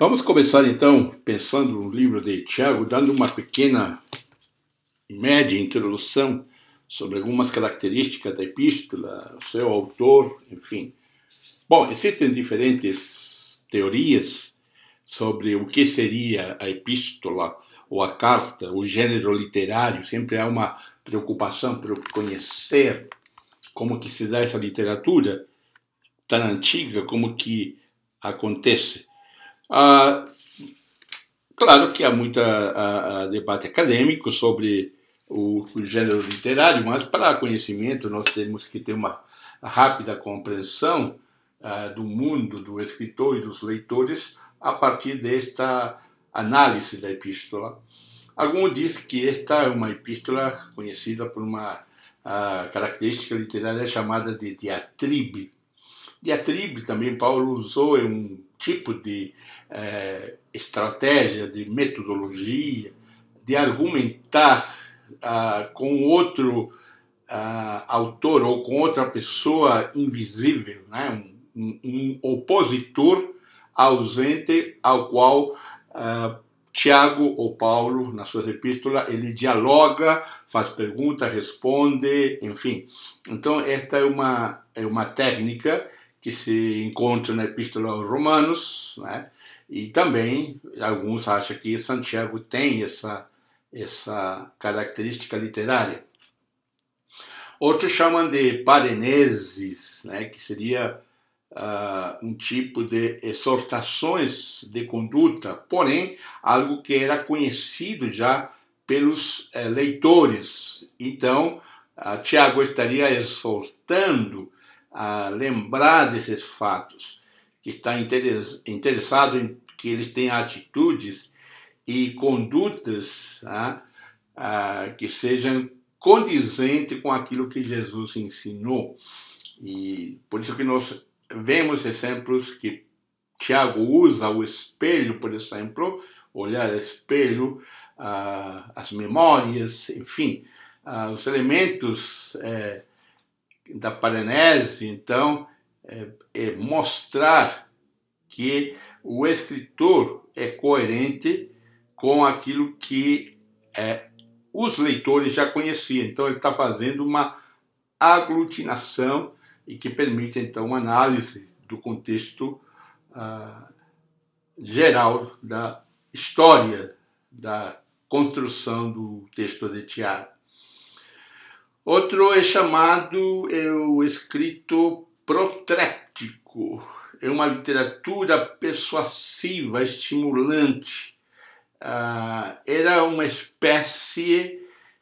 Vamos começar então pensando no livro de Tiago, dando uma pequena, média introdução sobre algumas características da epístola, o seu autor, enfim. Bom, existem diferentes teorias sobre o que seria a epístola ou a carta, o gênero literário. Sempre há uma preocupação por conhecer como que se dá essa literatura tão antiga, como que acontece. Ah, claro que há muito debate acadêmico sobre o, o, gênero literário, mas para conhecimento nós temos que ter uma rápida compreensão ah, do mundo do escritor e dos leitores a partir desta análise da epístola. Alguns dizem que esta é uma epístola conhecida por uma ah, característica literária chamada de diatribe. Diatribe também Paulo usou é um tipo de é, estratégia, de metodologia, de argumentar ah, com outro ah, autor ou com outra pessoa invisível, né? um, um, opositor ausente ao qual ah, Tiago ou Paulo, nas suas epístolas, ele dialoga, faz pergunta, responde, enfim. Então, esta é uma, é uma técnica que se encontra na Epístola aos Romanos, né? e também alguns acham que Santiago tem essa, essa característica literária. Outros chamam de pareneses, né? que seria uh, um tipo de exortações de conduta, porém algo que era conhecido já pelos uh, leitores. Então, uh, Tiago estaria exortando a lembrar desses fatos, que está interessado em que eles tenham atitudes e condutas ah, ah, que sejam condizentes com aquilo que Jesus ensinou. E por isso que nós vemos exemplos que Tiago usa o espelho, por exemplo, olhar espelho, ah, as memórias, enfim, ah, os elementos eh, da Paranese, então, é, é mostrar que o escritor é coerente com aquilo que é, os leitores já conheciam. Então, ele está fazendo uma aglutinação e que permite, então, uma análise do contexto ah, geral da história da construção do texto de Tiago. Outro é chamado é o escrito protréptico. É uma literatura persuasiva, estimulante. Ah, era uma espécie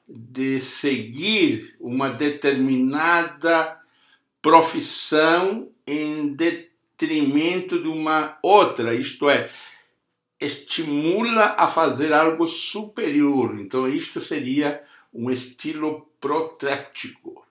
de seguir uma determinada profissão em detrimento de uma outra, isto é, estimula a fazer algo superior. Então, isto seria um estilo protréptico.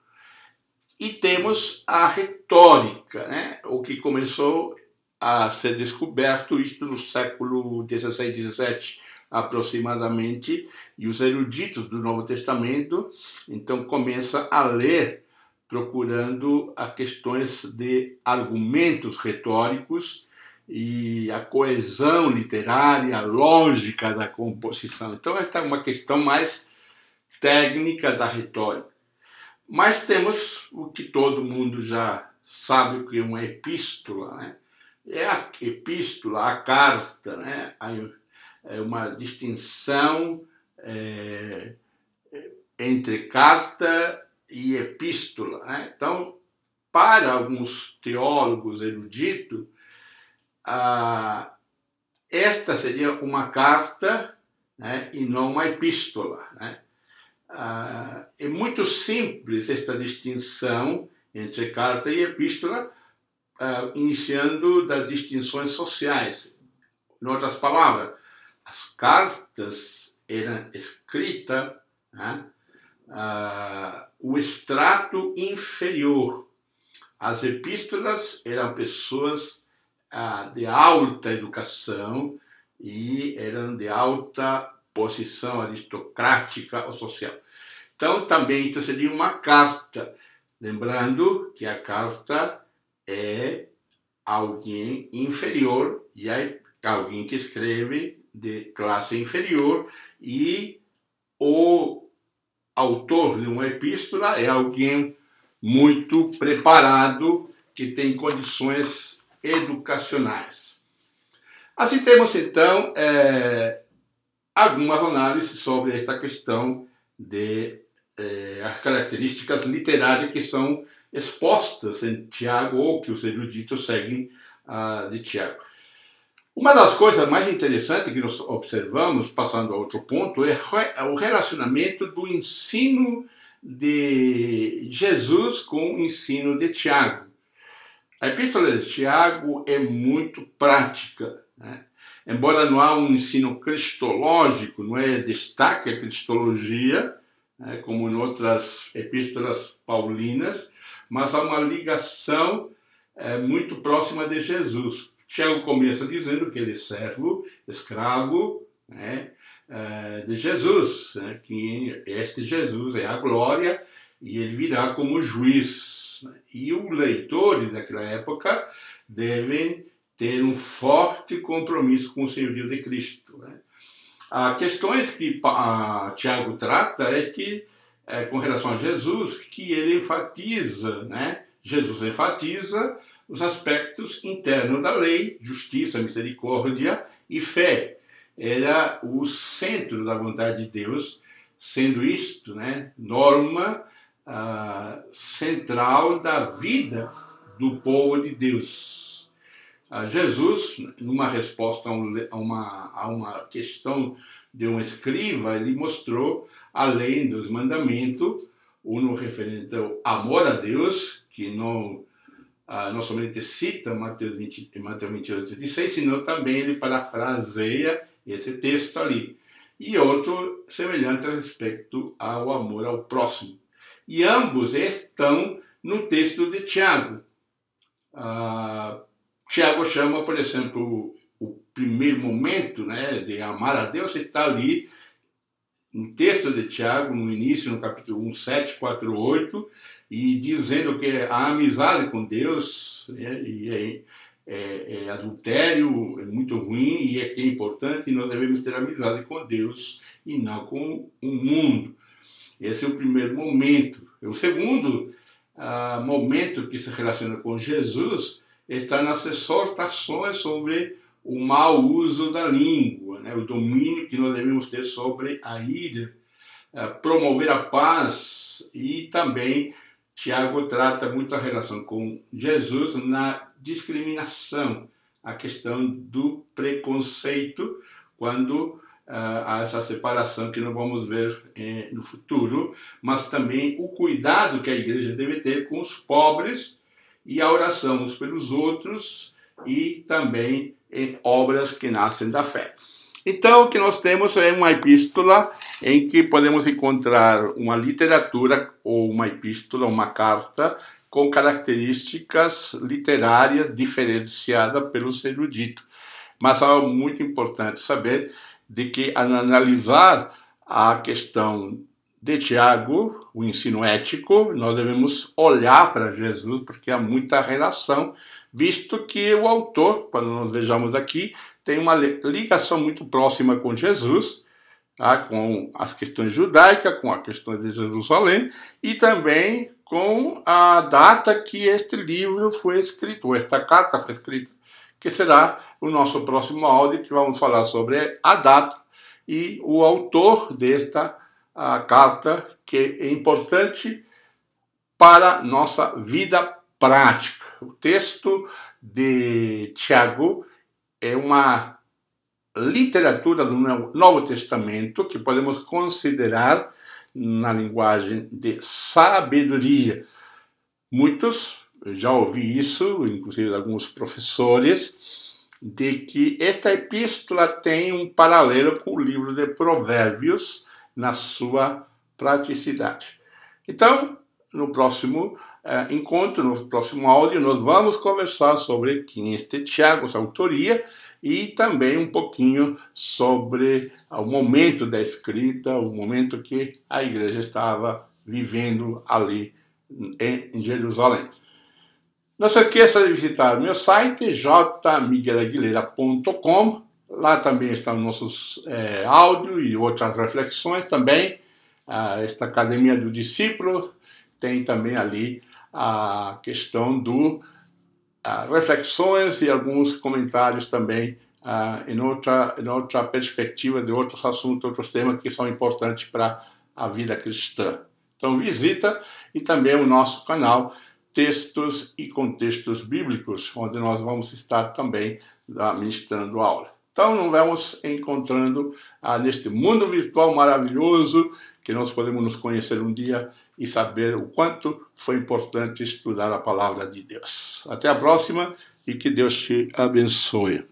E temos a retórica, né? o que começou a ser descoberto isto no século 16, 17 aproximadamente, e os eruditos do Novo Testamento então começam a ler procurando as questões de argumentos retóricos e a coesão literária, a lógica da composição. Então esta é uma questão mais técnica da retórica. Mas temos o que todo mundo já sabe o que é uma epístola, né? É a epístola, a carta, né? É uma distinção é, entre carta e epístola. Né? Então, para alguns teólogos eruditos, ah, esta seria uma carta né, e não uma epístola. Né? Ah, é muito simples esta distinção entre carta e epístola, ah, iniciando das distinções sociais. Em outras palavras, as cartas eram escritas né, ah, o extrato inferior. As epístolas eram pessoas ah, de alta educação e eram de alta posição aristocrática ou social. Então, também isso seria uma carta. Lembrando que a carta é alguém inferior e a, alguém que escreve de classe inferior e o autor de uma epístola é alguém muito preparado, que tem condições educacionais. Assim temos então é, algumas análises sobre esta questão de é, as características literárias que são expostas em Tiago ou que os eruditos seguem uh, de Tiago. Uma das coisas mais interessantes que nós observamos, passando a outro ponto, é o relacionamento do ensino de Jesus com o ensino de Tiago. A epístola de Tiago é muito prática. Né? Embora não há um ensino cristológico, não é destaque a cristologia, né, como em outras epístolas paulinas, mas há uma ligação é, muito próxima de Jesus. Tiago começa dizendo que ele é servo, escravo né, é, de Jesus, né, que este Jesus é a glória e ele virá como juiz. Né. E os leitores daquela época devem ter um forte compromisso com o senhorio de Cristo. Né. As questões que a, Tiago trata é que, é, com relação a Jesus, que ele enfatiza, né? Jesus enfatiza os aspectos internos da lei, justiça, misericórdia e fé. Era o centro da vontade de Deus, sendo isto, né, norma ah, central da vida do povo de Deus. Jesus, numa resposta a, uma, a uma questão de um escriba, ele mostrou, além dos mandamentos, um referente ao amor a Deus, que não, ah, não somente cita Mateus, 20, Mateus 28, 26, senão também ele parafraseia esse texto ali. E outro semelhante a respeito ao amor ao próximo. E ambos estão no texto de Tiago. Ah, Tiago chama, por exemplo, o primeiro momento né, de amar a Deus está ali no texto de Tiago, no início, no capítulo 1, 7, 4, 8, e dizendo que a amizade com Deus e é, é, é, adultério, é muito ruim e é que é importante, e nós devemos ter amizade com Deus e não com o mundo. Esse é o primeiro momento. O segundo ah, momento que se relaciona com Jesus está nas exortações sobre o mau uso da língua, né? o domínio que nós devemos ter sobre a ira, eh, promover a paz e também Tiago trata muito a relação com Jesus na discriminação, a questão do preconceito, quando uh, há essa separação que nós vamos ver eh, no futuro, mas também o cuidado que a igreja deve ter com os pobres e a oração uns pelos outros e também em obras que nascem da fé. Então, o que nós temos é uma epístola em que podemos encontrar uma literatura ou uma epístola, uma carta com características literárias diferenciadas pelo erudito. Mas é muito importante saber de que analisar a questão de Tiago, o ensino ético, nós devemos olhar para Jesus, porque há muita relação, visto que o autor, quando nós vejamos aqui, tem uma ligação muito próxima com Jesus, tá? com as questões judaicas, com a questão de Jerusalém, e também com a data que este livro foi escrito, esta carta foi escrita, que será o nosso próximo áudio, que vamos falar sobre a data e o autor desta a carta que é importante para nossa vida prática. O texto de Tiago é uma literatura do Novo Testamento que podemos considerar na linguagem de sabedoria. Muitos, já ouvi isso, inclusive alguns professores, de que esta epístola tem um paralelo com o livro de Provérbios, na sua praticidade. Então, no próximo eh, encontro, no próximo áudio, nós vamos conversar sobre quem é este Tiago, sua autoria, e também um pouquinho sobre o momento da escrita, o momento que a igreja estava vivendo ali em Jerusalém. Não se esqueça de visitar meu site jmiguelaguilera.com. Lá também estão nossos é, áudios e outras reflexões também. Ah, esta Academia do Discípulo tem também ali a questão do ah, reflexões e alguns comentários também ah, em, outra, em outra perspectiva de outros assuntos, outros temas que são importantes para a vida cristã. Então visita e também o nosso canal Textos e Contextos Bíblicos, onde nós vamos estar também ministrando aula. Então, nos vamos encontrando ah, neste mundo virtual maravilhoso que nós podemos nos conhecer um dia e saber o quanto foi importante estudar a palavra de Deus. Até a próxima e que Deus te abençoe.